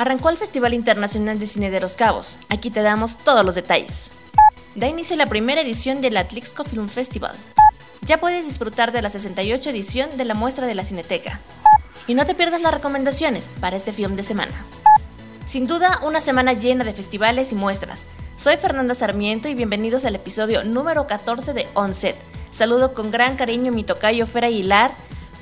Arrancó el Festival Internacional de Cine de los Cabos. Aquí te damos todos los detalles. Da inicio la primera edición del Atlixco Film Festival. Ya puedes disfrutar de la 68 edición de la muestra de la Cineteca. Y no te pierdas las recomendaciones para este film de semana. Sin duda, una semana llena de festivales y muestras. Soy Fernanda Sarmiento y bienvenidos al episodio número 14 de Onset. Saludo con gran cariño mi tocayo Fer Aguilar.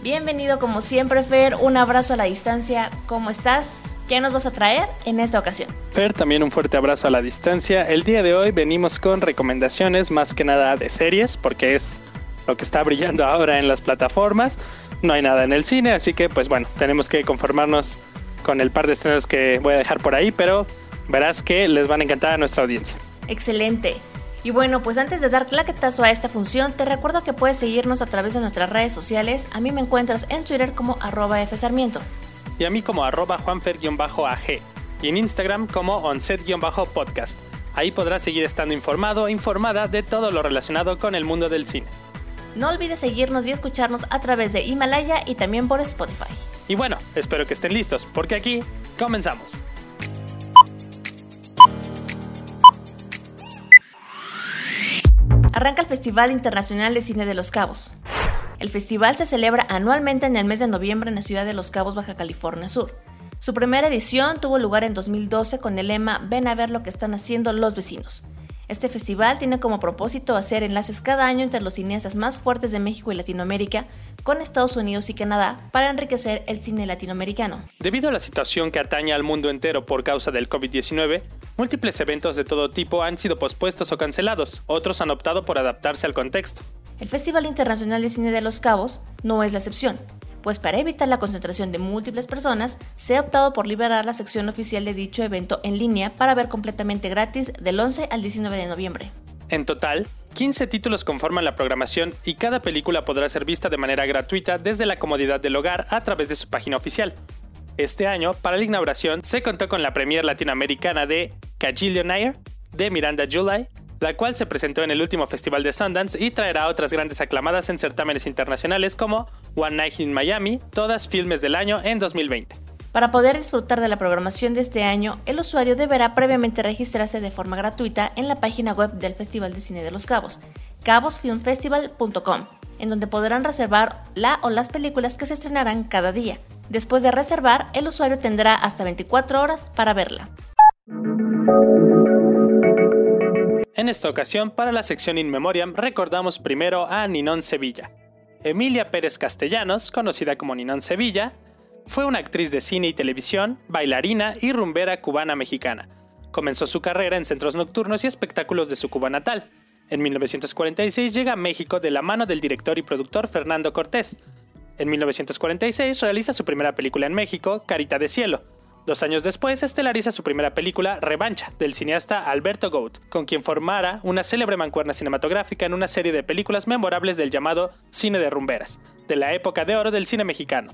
Bienvenido como siempre, Fer. Un abrazo a la distancia. ¿Cómo estás? ¿Qué nos vas a traer en esta ocasión? Fer, también un fuerte abrazo a la distancia. El día de hoy venimos con recomendaciones más que nada de series, porque es lo que está brillando ahora en las plataformas. No hay nada en el cine, así que pues bueno, tenemos que conformarnos con el par de estrenos que voy a dejar por ahí, pero verás que les van a encantar a nuestra audiencia. Excelente. Y bueno, pues antes de dar claquetazo a esta función, te recuerdo que puedes seguirnos a través de nuestras redes sociales. A mí me encuentras en Twitter como arroba fsarmiento y a mí como arroba juanfer-ag y en Instagram como onset-podcast. Ahí podrás seguir estando informado o informada de todo lo relacionado con el mundo del cine. No olvides seguirnos y escucharnos a través de Himalaya y también por Spotify. Y bueno, espero que estén listos, porque aquí comenzamos. Arranca el Festival Internacional de Cine de Los Cabos. El festival se celebra anualmente en el mes de noviembre en la ciudad de Los Cabos, Baja California Sur. Su primera edición tuvo lugar en 2012 con el lema Ven a ver lo que están haciendo los vecinos. Este festival tiene como propósito hacer enlaces cada año entre los cineastas más fuertes de México y Latinoamérica con Estados Unidos y Canadá para enriquecer el cine latinoamericano. Debido a la situación que atañe al mundo entero por causa del COVID-19, múltiples eventos de todo tipo han sido pospuestos o cancelados, otros han optado por adaptarse al contexto. El Festival Internacional de Cine de Los Cabos no es la excepción, pues para evitar la concentración de múltiples personas, se ha optado por liberar la sección oficial de dicho evento en línea para ver completamente gratis del 11 al 19 de noviembre. En total, 15 títulos conforman la programación y cada película podrá ser vista de manera gratuita desde la comodidad del hogar a través de su página oficial. Este año, para la inauguración, se contó con la premier latinoamericana de Cajillionaire de Miranda July, la cual se presentó en el último festival de Sundance y traerá otras grandes aclamadas en certámenes internacionales como One Night in Miami, todas filmes del año en 2020. Para poder disfrutar de la programación de este año, el usuario deberá previamente registrarse de forma gratuita en la página web del Festival de Cine de los Cabos, cabosfilmfestival.com, en donde podrán reservar la o las películas que se estrenarán cada día. Después de reservar, el usuario tendrá hasta 24 horas para verla. En esta ocasión, para la sección In Memoriam, recordamos primero a Ninón Sevilla. Emilia Pérez Castellanos, conocida como Ninón Sevilla, fue una actriz de cine y televisión, bailarina y rumbera cubana-mexicana. Comenzó su carrera en centros nocturnos y espectáculos de su Cuba natal. En 1946 llega a México de la mano del director y productor Fernando Cortés. En 1946 realiza su primera película en México, Carita de Cielo, Dos años después, estelariza su primera película, Revancha, del cineasta Alberto Goat, con quien formara una célebre mancuerna cinematográfica en una serie de películas memorables del llamado cine de rumberas, de la época de oro del cine mexicano.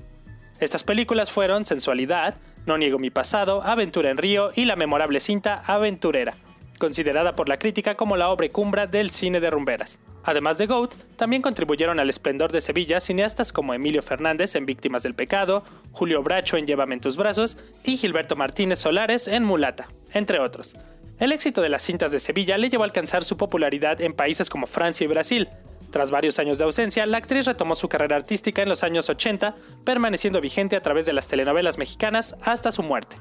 Estas películas fueron Sensualidad, No niego mi pasado, Aventura en Río y la memorable cinta Aventurera, considerada por la crítica como la obra cumbra del cine de rumberas. Además de Goat, también contribuyeron al esplendor de Sevilla cineastas como Emilio Fernández en Víctimas del Pecado, Julio Bracho en Llévame en tus brazos y Gilberto Martínez Solares en Mulata, entre otros. El éxito de las cintas de Sevilla le llevó a alcanzar su popularidad en países como Francia y Brasil. Tras varios años de ausencia, la actriz retomó su carrera artística en los años 80, permaneciendo vigente a través de las telenovelas mexicanas hasta su muerte.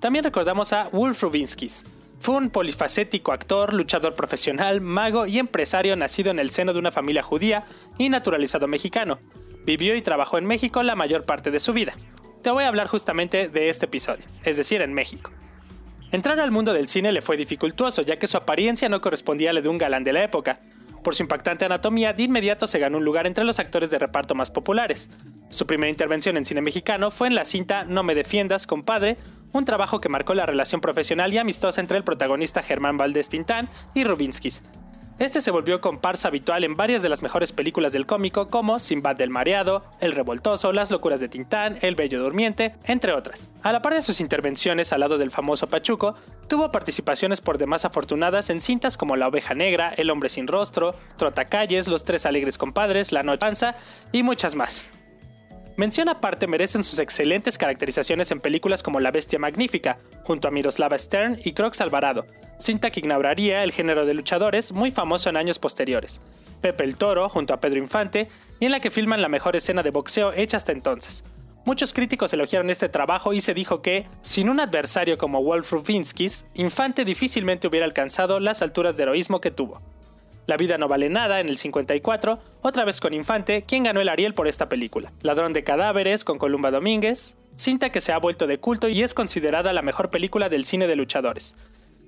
También recordamos a Wolf Rubinskis, fue un polifacético actor, luchador profesional, mago y empresario nacido en el seno de una familia judía y naturalizado mexicano. Vivió y trabajó en México la mayor parte de su vida. Te voy a hablar justamente de este episodio, es decir, en México. Entrar al mundo del cine le fue dificultuoso, ya que su apariencia no correspondía a la de un galán de la época. Por su impactante anatomía, de inmediato se ganó un lugar entre los actores de reparto más populares. Su primera intervención en cine mexicano fue en la cinta No me defiendas, compadre, un trabajo que marcó la relación profesional y amistosa entre el protagonista Germán Valdés Tintán y Rubinskis. Este se volvió comparsa habitual en varias de las mejores películas del cómico como Sinbad del Mareado, El Revoltoso, Las Locuras de Tintán, El Bello Durmiente, entre otras. A la par de sus intervenciones al lado del famoso Pachuco, tuvo participaciones por demás afortunadas en cintas como La Oveja Negra, El Hombre Sin Rostro, Trotacalles, Los Tres Alegres Compadres, La Noche Panza y muchas más. Mención aparte merecen sus excelentes caracterizaciones en películas como La Bestia Magnífica, junto a Miroslava Stern y Crocs Alvarado, cinta que inauguraría el género de luchadores muy famoso en años posteriores. Pepe el Toro, junto a Pedro Infante, y en la que filman la mejor escena de boxeo hecha hasta entonces. Muchos críticos elogiaron este trabajo y se dijo que, sin un adversario como Wolf Rufinskis, Infante difícilmente hubiera alcanzado las alturas de heroísmo que tuvo. La vida no vale nada en el 54, otra vez con Infante, quien ganó el Ariel por esta película. Ladrón de cadáveres con Columba Domínguez, cinta que se ha vuelto de culto y es considerada la mejor película del cine de luchadores.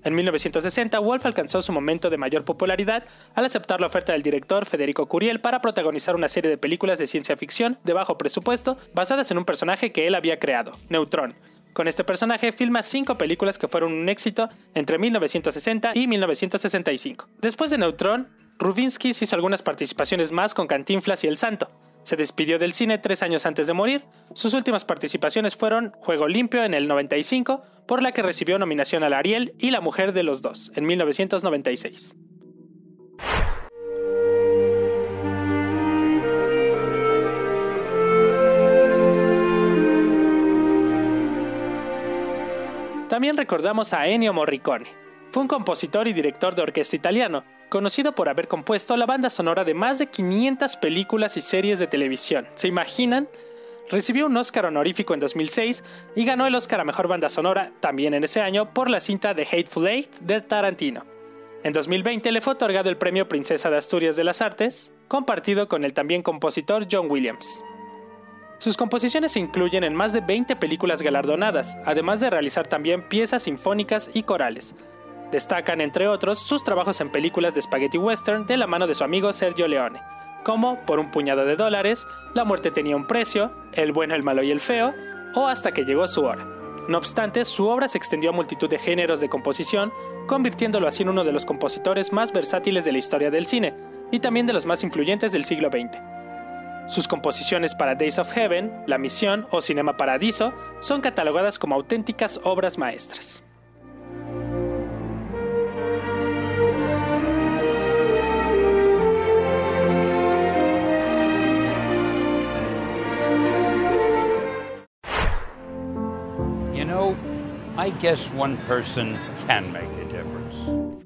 En 1960, Wolf alcanzó su momento de mayor popularidad al aceptar la oferta del director Federico Curiel para protagonizar una serie de películas de ciencia ficción de bajo presupuesto basadas en un personaje que él había creado, Neutron. Con este personaje filma cinco películas que fueron un éxito entre 1960 y 1965. Después de Neutron, Rubinsky hizo algunas participaciones más con Cantinflas y El Santo. Se despidió del cine tres años antes de morir. Sus últimas participaciones fueron Juego Limpio en el 95, por la que recibió nominación al Ariel, y La Mujer de los Dos en 1996. También recordamos a Ennio Morricone. Fue un compositor y director de orquesta italiano, conocido por haber compuesto la banda sonora de más de 500 películas y series de televisión. ¿Se imaginan? Recibió un Oscar honorífico en 2006 y ganó el Oscar a Mejor Banda Sonora también en ese año por la cinta The Hateful Eight de Tarantino. En 2020 le fue otorgado el Premio Princesa de Asturias de las Artes, compartido con el también compositor John Williams. Sus composiciones se incluyen en más de 20 películas galardonadas, además de realizar también piezas sinfónicas y corales, Destacan, entre otros, sus trabajos en películas de spaghetti western de la mano de su amigo Sergio Leone, como Por un puñado de dólares, La muerte tenía un precio, El bueno, el malo y el feo, o Hasta que llegó su hora. No obstante, su obra se extendió a multitud de géneros de composición, convirtiéndolo así en uno de los compositores más versátiles de la historia del cine, y también de los más influyentes del siglo XX. Sus composiciones para Days of Heaven, La Misión o Cinema Paradiso son catalogadas como auténticas obras maestras.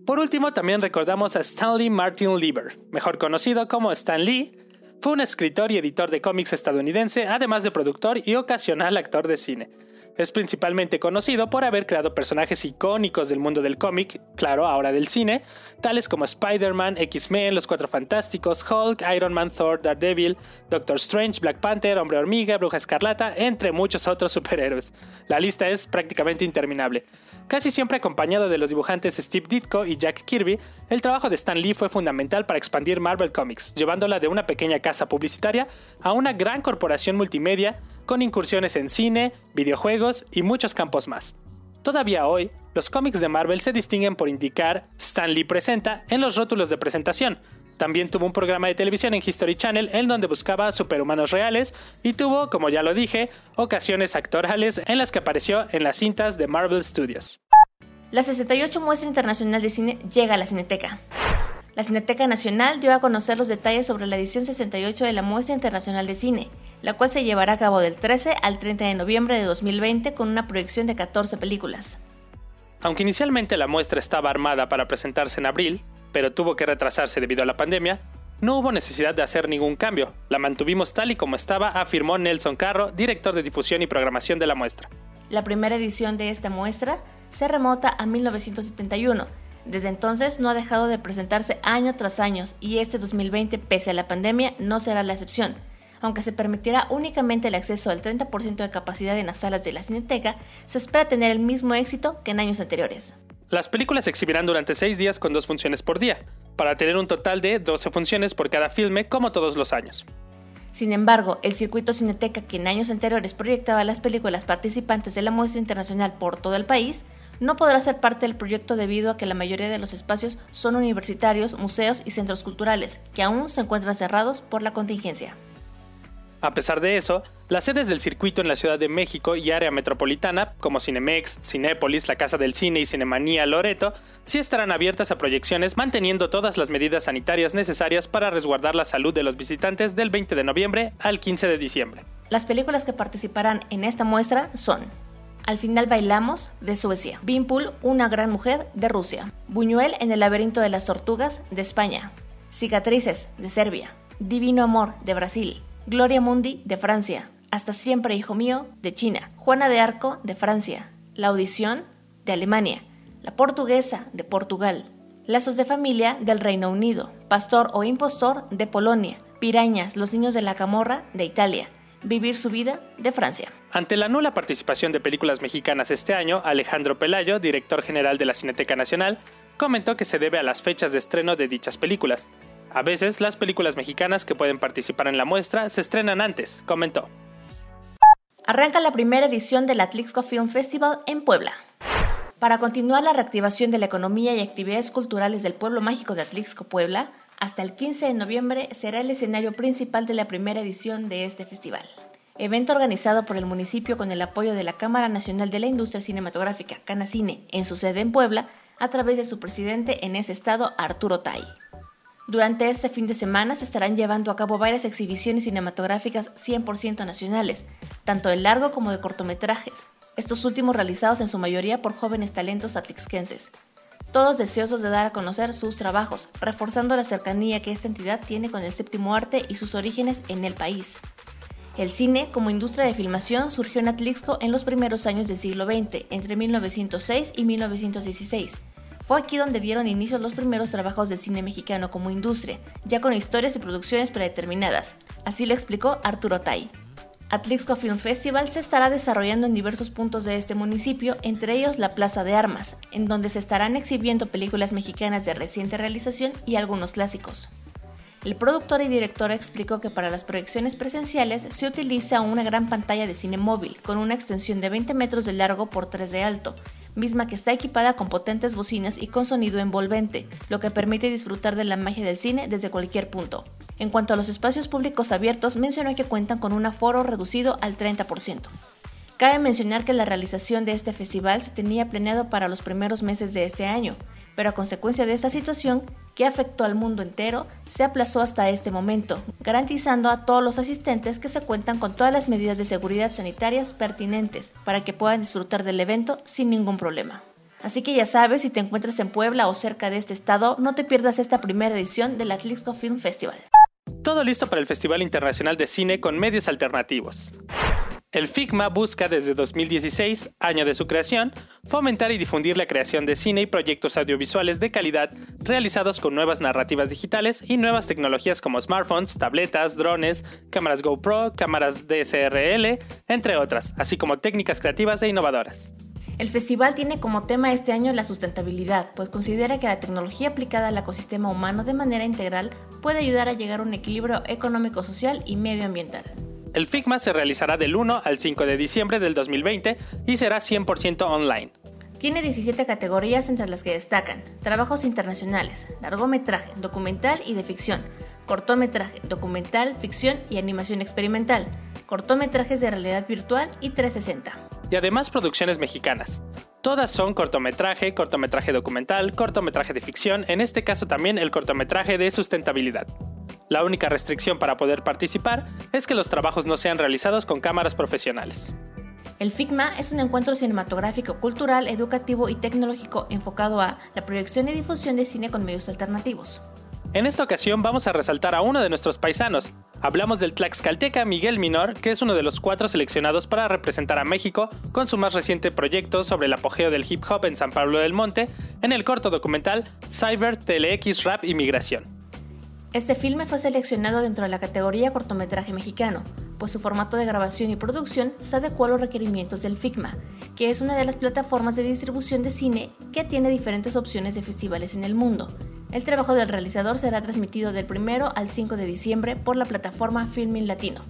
Por último, también recordamos a Stanley Martin Lieber, mejor conocido como Stan Lee. Fue un escritor y editor de cómics estadounidense, además de productor y ocasional actor de cine. Es principalmente conocido por haber creado personajes icónicos del mundo del cómic, claro, ahora del cine, tales como Spider-Man, X-Men, Los Cuatro Fantásticos, Hulk, Iron Man, Thor, Daredevil, Doctor Strange, Black Panther, Hombre Hormiga, Bruja Escarlata, entre muchos otros superhéroes. La lista es prácticamente interminable. Casi siempre acompañado de los dibujantes Steve Ditko y Jack Kirby, el trabajo de Stan Lee fue fundamental para expandir Marvel Comics, llevándola de una pequeña casa publicitaria a una gran corporación multimedia con incursiones en cine, videojuegos y muchos campos más. Todavía hoy, los cómics de Marvel se distinguen por indicar Stan Lee presenta en los rótulos de presentación. También tuvo un programa de televisión en History Channel en donde buscaba superhumanos reales y tuvo, como ya lo dije, ocasiones actorales en las que apareció en las cintas de Marvel Studios. La 68 Muestra Internacional de Cine llega a la Cineteca. La Cineteca Nacional dio a conocer los detalles sobre la edición 68 de la Muestra Internacional de Cine, la cual se llevará a cabo del 13 al 30 de noviembre de 2020 con una proyección de 14 películas. Aunque inicialmente la muestra estaba armada para presentarse en abril, pero tuvo que retrasarse debido a la pandemia, no hubo necesidad de hacer ningún cambio, la mantuvimos tal y como estaba, afirmó Nelson Carro, director de difusión y programación de la muestra. La primera edición de esta muestra se remota a 1971 desde entonces no ha dejado de presentarse año tras año y este 2020, pese a la pandemia, no será la excepción. Aunque se permitirá únicamente el acceso al 30% de capacidad en las salas de la Cineteca, se espera tener el mismo éxito que en años anteriores. Las películas se exhibirán durante seis días con dos funciones por día, para tener un total de 12 funciones por cada filme como todos los años. Sin embargo, el circuito Cineteca que en años anteriores proyectaba las películas participantes de la muestra internacional por todo el país, no podrá ser parte del proyecto debido a que la mayoría de los espacios son universitarios, museos y centros culturales, que aún se encuentran cerrados por la contingencia. A pesar de eso, las sedes del circuito en la Ciudad de México y área metropolitana, como Cinemex, Cinépolis, la Casa del Cine y Cinemanía Loreto, sí estarán abiertas a proyecciones manteniendo todas las medidas sanitarias necesarias para resguardar la salud de los visitantes del 20 de noviembre al 15 de diciembre. Las películas que participarán en esta muestra son Al final bailamos de Suecia, Bimpul, una gran mujer de Rusia, Buñuel en el laberinto de las tortugas de España, Cicatrices de Serbia, Divino Amor de Brasil, Gloria Mundi de Francia, Hasta siempre hijo mío de China, Juana de Arco de Francia, La audición de Alemania, La portuguesa de Portugal, Lazos de familia del Reino Unido, Pastor o impostor de Polonia, Pirañas, los niños de la camorra de Italia, Vivir su vida de Francia. Ante la nula participación de películas mexicanas este año, Alejandro Pelayo, director general de la Cineteca Nacional, comentó que se debe a las fechas de estreno de dichas películas. A veces las películas mexicanas que pueden participar en la muestra se estrenan antes, comentó. Arranca la primera edición del Atlixco Film Festival en Puebla. Para continuar la reactivación de la economía y actividades culturales del pueblo mágico de Atlixco, Puebla, hasta el 15 de noviembre será el escenario principal de la primera edición de este festival. Evento organizado por el municipio con el apoyo de la Cámara Nacional de la Industria Cinematográfica, Canacine, en su sede en Puebla, a través de su presidente en ese estado, Arturo Tai. Durante este fin de semana se estarán llevando a cabo varias exhibiciones cinematográficas 100% nacionales, tanto de largo como de cortometrajes, estos últimos realizados en su mayoría por jóvenes talentos atlixquenses, todos deseosos de dar a conocer sus trabajos, reforzando la cercanía que esta entidad tiene con el séptimo arte y sus orígenes en el país. El cine, como industria de filmación, surgió en Atlixco en los primeros años del siglo XX, entre 1906 y 1916. Fue aquí donde dieron inicio los primeros trabajos del cine mexicano como industria, ya con historias y producciones predeterminadas. Así lo explicó Arturo Tai. Atlixco Film Festival se estará desarrollando en diversos puntos de este municipio, entre ellos la Plaza de Armas, en donde se estarán exhibiendo películas mexicanas de reciente realización y algunos clásicos. El productor y director explicó que para las proyecciones presenciales se utiliza una gran pantalla de cine móvil con una extensión de 20 metros de largo por 3 de alto, misma que está equipada con potentes bocinas y con sonido envolvente, lo que permite disfrutar de la magia del cine desde cualquier punto. En cuanto a los espacios públicos abiertos, mencionó que cuentan con un aforo reducido al 30%. Cabe mencionar que la realización de este festival se tenía planeado para los primeros meses de este año, pero a consecuencia de esta situación, que afectó al mundo entero, se aplazó hasta este momento, garantizando a todos los asistentes que se cuentan con todas las medidas de seguridad sanitarias pertinentes para que puedan disfrutar del evento sin ningún problema. Así que ya sabes, si te encuentras en Puebla o cerca de este estado, no te pierdas esta primera edición del Atlixco Film Festival. Todo listo para el Festival Internacional de Cine con medios alternativos. El FIGMA busca desde 2016, año de su creación, fomentar y difundir la creación de cine y proyectos audiovisuales de calidad realizados con nuevas narrativas digitales y nuevas tecnologías como smartphones, tabletas, drones, cámaras GoPro, cámaras DSRL, entre otras, así como técnicas creativas e innovadoras. El festival tiene como tema este año la sustentabilidad, pues considera que la tecnología aplicada al ecosistema humano de manera integral puede ayudar a llegar a un equilibrio económico, social y medioambiental. El FIGMA se realizará del 1 al 5 de diciembre del 2020 y será 100% online. Tiene 17 categorías entre las que destacan trabajos internacionales, largometraje, documental y de ficción, cortometraje, documental, ficción y animación experimental, cortometrajes de realidad virtual y 360. Y además producciones mexicanas. Todas son cortometraje, cortometraje documental, cortometraje de ficción, en este caso también el cortometraje de sustentabilidad. La única restricción para poder participar es que los trabajos no sean realizados con cámaras profesionales. El FIGMA es un encuentro cinematográfico, cultural, educativo y tecnológico enfocado a la proyección y difusión de cine con medios alternativos. En esta ocasión vamos a resaltar a uno de nuestros paisanos. Hablamos del Tlaxcalteca Miguel Minor, que es uno de los cuatro seleccionados para representar a México con su más reciente proyecto sobre el apogeo del hip hop en San Pablo del Monte en el corto documental Cyber TLX Rap y Migración. Este filme fue seleccionado dentro de la categoría cortometraje mexicano, pues su formato de grabación y producción se adecuó a los requerimientos del FIGMA, que es una de las plataformas de distribución de cine que tiene diferentes opciones de festivales en el mundo. El trabajo del realizador será transmitido del 1 al 5 de diciembre por la plataforma Filming Latino.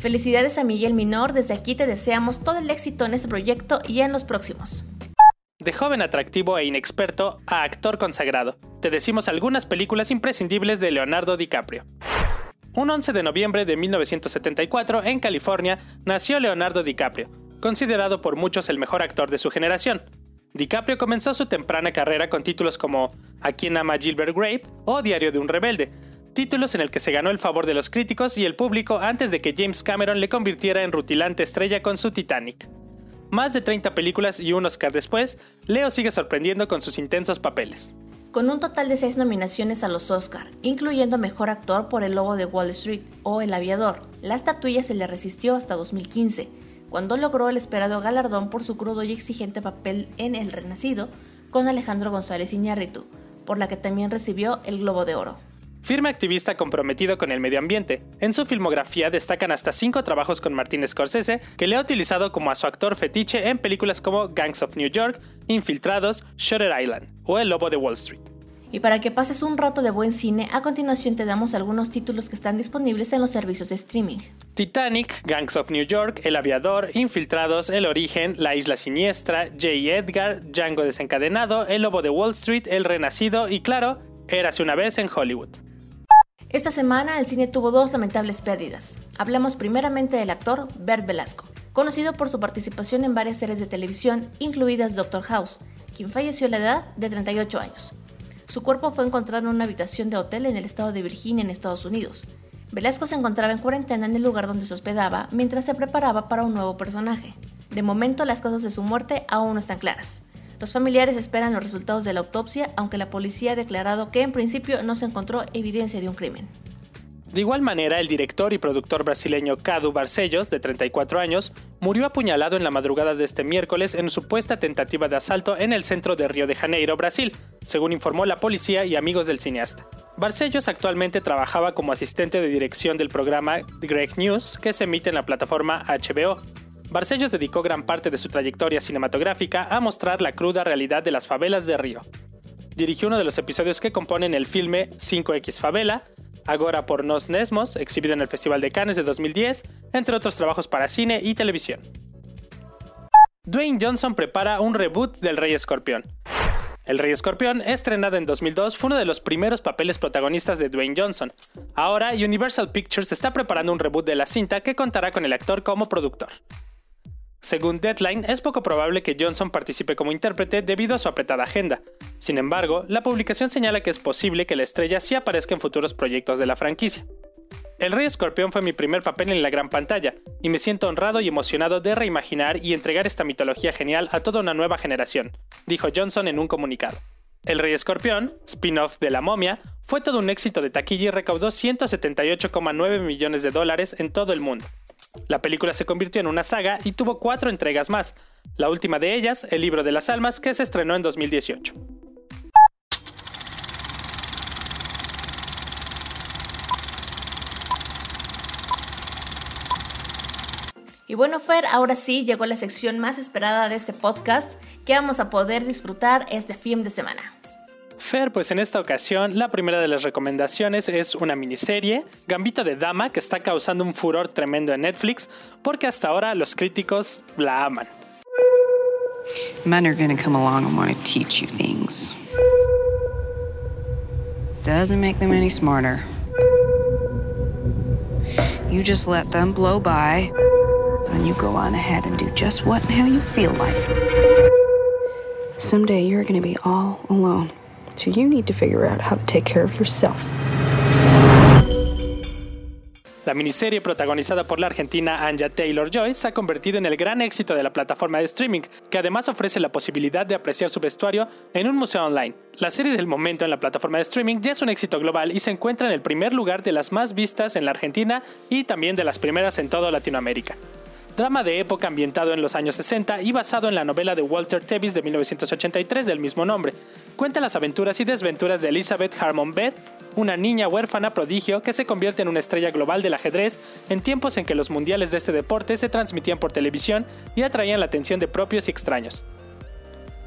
Felicidades a Miguel Minor, desde aquí te deseamos todo el éxito en este proyecto y en los próximos. De joven atractivo e inexperto a actor consagrado, te decimos algunas películas imprescindibles de Leonardo DiCaprio. Un 11 de noviembre de 1974, en California, nació Leonardo DiCaprio, considerado por muchos el mejor actor de su generación. DiCaprio comenzó su temprana carrera con títulos como A quien ama Gilbert Grape o Diario de un rebelde, títulos en el que se ganó el favor de los críticos y el público antes de que James Cameron le convirtiera en rutilante estrella con su Titanic. Más de 30 películas y un Oscar después, Leo sigue sorprendiendo con sus intensos papeles. Con un total de 6 nominaciones a los Oscar, incluyendo Mejor Actor por El Lobo de Wall Street o El Aviador, la estatuilla se le resistió hasta 2015, cuando logró el esperado galardón por su crudo y exigente papel en El Renacido con Alejandro González Iñárritu, por la que también recibió el Globo de Oro. Firme activista comprometido con el medio ambiente. En su filmografía destacan hasta cinco trabajos con Martin Scorsese, que le ha utilizado como a su actor fetiche en películas como Gangs of New York, Infiltrados, Shutter Island o El Lobo de Wall Street. Y para que pases un rato de buen cine, a continuación te damos algunos títulos que están disponibles en los servicios de streaming. Titanic, Gangs of New York, El Aviador, Infiltrados, El Origen, La Isla Siniestra, J. Edgar, Django Desencadenado, El Lobo de Wall Street, El Renacido y claro, Érase una vez en Hollywood. Esta semana el cine tuvo dos lamentables pérdidas. Hablamos primeramente del actor Bert Velasco, conocido por su participación en varias series de televisión, incluidas Doctor House, quien falleció a la edad de 38 años. Su cuerpo fue encontrado en una habitación de hotel en el estado de Virginia, en Estados Unidos. Velasco se encontraba en cuarentena en el lugar donde se hospedaba mientras se preparaba para un nuevo personaje. De momento, las causas de su muerte aún no están claras. Los familiares esperan los resultados de la autopsia, aunque la policía ha declarado que en principio no se encontró evidencia de un crimen. De igual manera, el director y productor brasileño Cadu Barcellos, de 34 años, murió apuñalado en la madrugada de este miércoles en supuesta tentativa de asalto en el centro de Río de Janeiro, Brasil, según informó la policía y amigos del cineasta. Barcellos actualmente trabajaba como asistente de dirección del programa Greg News, que se emite en la plataforma HBO. Barcellos dedicó gran parte de su trayectoria cinematográfica a mostrar la cruda realidad de las favelas de Río. Dirigió uno de los episodios que componen el filme 5X Favela, Agora por Nos Nesmos, exhibido en el Festival de Cannes de 2010, entre otros trabajos para cine y televisión. Dwayne Johnson prepara un reboot del Rey Escorpión. El Rey Escorpión, estrenado en 2002, fue uno de los primeros papeles protagonistas de Dwayne Johnson. Ahora, Universal Pictures está preparando un reboot de la cinta que contará con el actor como productor. Según Deadline, es poco probable que Johnson participe como intérprete debido a su apretada agenda. Sin embargo, la publicación señala que es posible que la estrella sí aparezca en futuros proyectos de la franquicia. El Rey Escorpión fue mi primer papel en la gran pantalla, y me siento honrado y emocionado de reimaginar y entregar esta mitología genial a toda una nueva generación, dijo Johnson en un comunicado. El Rey Escorpión, spin-off de La momia, fue todo un éxito de taquilla y recaudó 178,9 millones de dólares en todo el mundo. La película se convirtió en una saga y tuvo cuatro entregas más, la última de ellas, El libro de las almas, que se estrenó en 2018. Y bueno, Fer, ahora sí llegó la sección más esperada de este podcast, que vamos a poder disfrutar este fin de semana. Fer, pues en esta ocasión la primera de las recomendaciones es una miniserie, Gambito de Dama, que está causando un furor tremendo en Netflix, porque hasta ahora los críticos la aman. Men are gonna come along and want to teach you things. Doesn't make them any smarter. You just let them blow by, and you go on ahead and do just what and how you feel like. Someday you're gonna be all alone. So you need to figure out how to take care of yourself. La miniserie protagonizada por la argentina Anja Taylor Joy se ha convertido en el gran éxito de la plataforma de streaming, que además ofrece la posibilidad de apreciar su vestuario en un museo online. La serie del momento en la plataforma de streaming ya es un éxito global y se encuentra en el primer lugar de las más vistas en la Argentina y también de las primeras en toda Latinoamérica drama de época ambientado en los años 60 y basado en la novela de Walter Tevis de 1983 del mismo nombre. Cuenta las aventuras y desventuras de Elizabeth Harmon Beth, una niña huérfana prodigio que se convierte en una estrella global del ajedrez en tiempos en que los mundiales de este deporte se transmitían por televisión y atraían la atención de propios y extraños.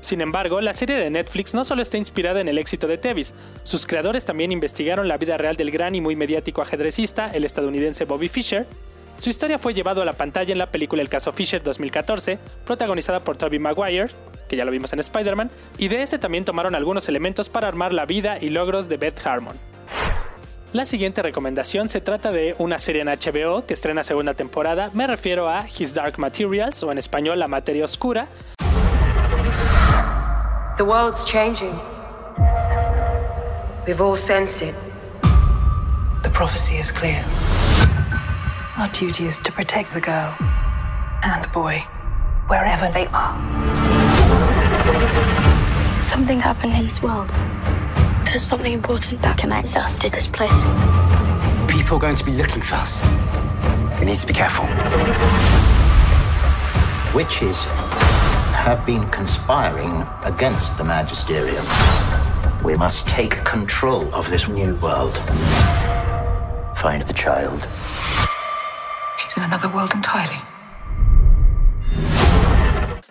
Sin embargo, la serie de Netflix no solo está inspirada en el éxito de Tevis, sus creadores también investigaron la vida real del gran y muy mediático ajedrecista, el estadounidense Bobby Fischer, su historia fue llevado a la pantalla en la película El caso Fisher 2014, protagonizada por Tobey Maguire, que ya lo vimos en Spider-Man, y de este también tomaron algunos elementos para armar la vida y logros de Beth Harmon. La siguiente recomendación se trata de una serie en HBO que estrena segunda temporada, me refiero a His Dark Materials o en español La Materia Oscura. The world's changing. We've all sensed it. prophecy is clear. Our duty is to protect the girl and the boy, wherever they are. Something happened in this world. There's something important that connects us to this place. People are going to be looking for us. We need to be careful. Witches have been conspiring against the Magisterium. We must take control of this new world. Find the child. In another world entirely.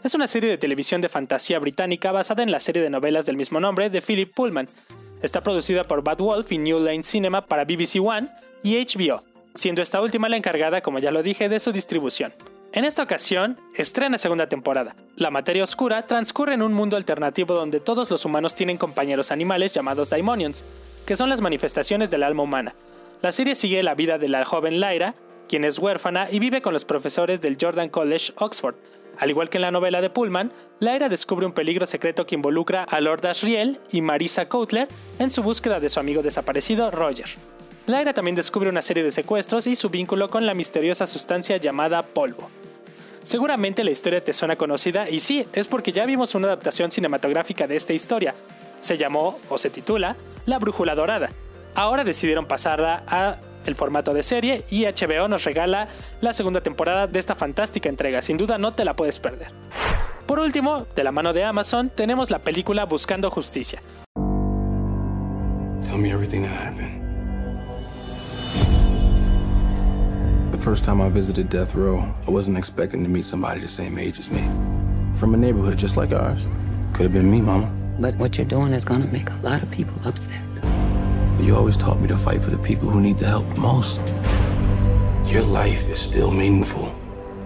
Es una serie de televisión de fantasía británica basada en la serie de novelas del mismo nombre de Philip Pullman. Está producida por Bad Wolf y New Line Cinema para BBC One y HBO, siendo esta última la encargada, como ya lo dije, de su distribución. En esta ocasión, estrena segunda temporada. La materia oscura transcurre en un mundo alternativo donde todos los humanos tienen compañeros animales llamados Daimonions, que son las manifestaciones del alma humana. La serie sigue la vida de la joven Lyra, quien es huérfana y vive con los profesores del Jordan College, Oxford. Al igual que en la novela de Pullman, Lyra descubre un peligro secreto que involucra a Lord Asriel y Marisa Coutler en su búsqueda de su amigo desaparecido, Roger. Lyra también descubre una serie de secuestros y su vínculo con la misteriosa sustancia llamada polvo. Seguramente la historia te suena conocida y sí, es porque ya vimos una adaptación cinematográfica de esta historia. Se llamó, o se titula, La Brújula Dorada. Ahora decidieron pasarla a el formato de serie y HBO nos regala la segunda temporada de esta fantástica entrega. Sin duda no te la puedes perder. Por último, de la mano de Amazon, tenemos la película Buscando Justicia. Tell me everything that happened. The first time I visited Death Row, I wasn't expecting to meet somebody the same age as me. From a neighborhood just like ours. Could have been me, Mama. But what you're doing is gonna make a lot of people upset. But you always taught me to fight for the people who need the help most. Your life is still meaningful,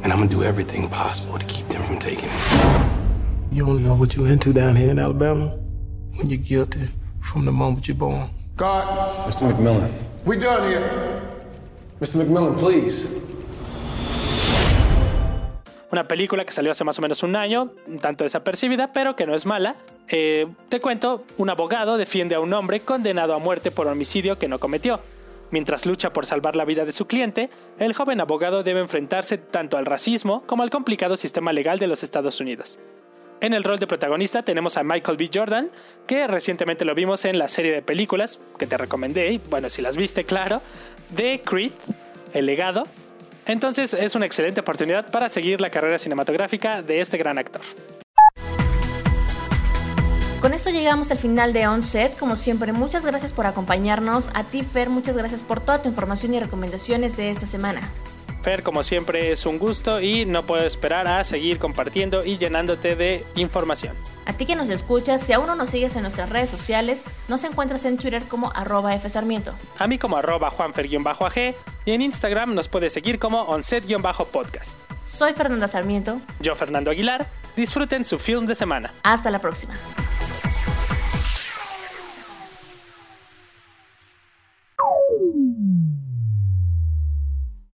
and I'm gonna do everything possible to keep them from taking it. You don't know what you're into down here in Alabama when you're guilty from the moment you're born. God, Mr. McMillan. we're done here. Mr. McMillan, please. Una película que salió hace más o menos un año, un tanto desapercibida, pero que no es mala. Eh, te cuento, un abogado defiende a un hombre condenado a muerte por homicidio que no cometió. Mientras lucha por salvar la vida de su cliente, el joven abogado debe enfrentarse tanto al racismo como al complicado sistema legal de los Estados Unidos. En el rol de protagonista tenemos a Michael B. Jordan, que recientemente lo vimos en la serie de películas que te recomendé, y bueno, si las viste, claro, de Creed, El legado. Entonces es una excelente oportunidad para seguir la carrera cinematográfica de este gran actor. Con esto llegamos al final de Onset. Como siempre, muchas gracias por acompañarnos. A ti, Fer, muchas gracias por toda tu información y recomendaciones de esta semana. Fer, como siempre, es un gusto y no puedo esperar a seguir compartiendo y llenándote de información. A ti que nos escuchas, si aún no nos sigues en nuestras redes sociales, nos encuentras en Twitter como arroba fsarmiento. A mí como arroba juanfer-ag y en Instagram nos puedes seguir como onset-podcast. Soy Fernanda Sarmiento. Yo, Fernando Aguilar, disfruten su film de semana. Hasta la próxima.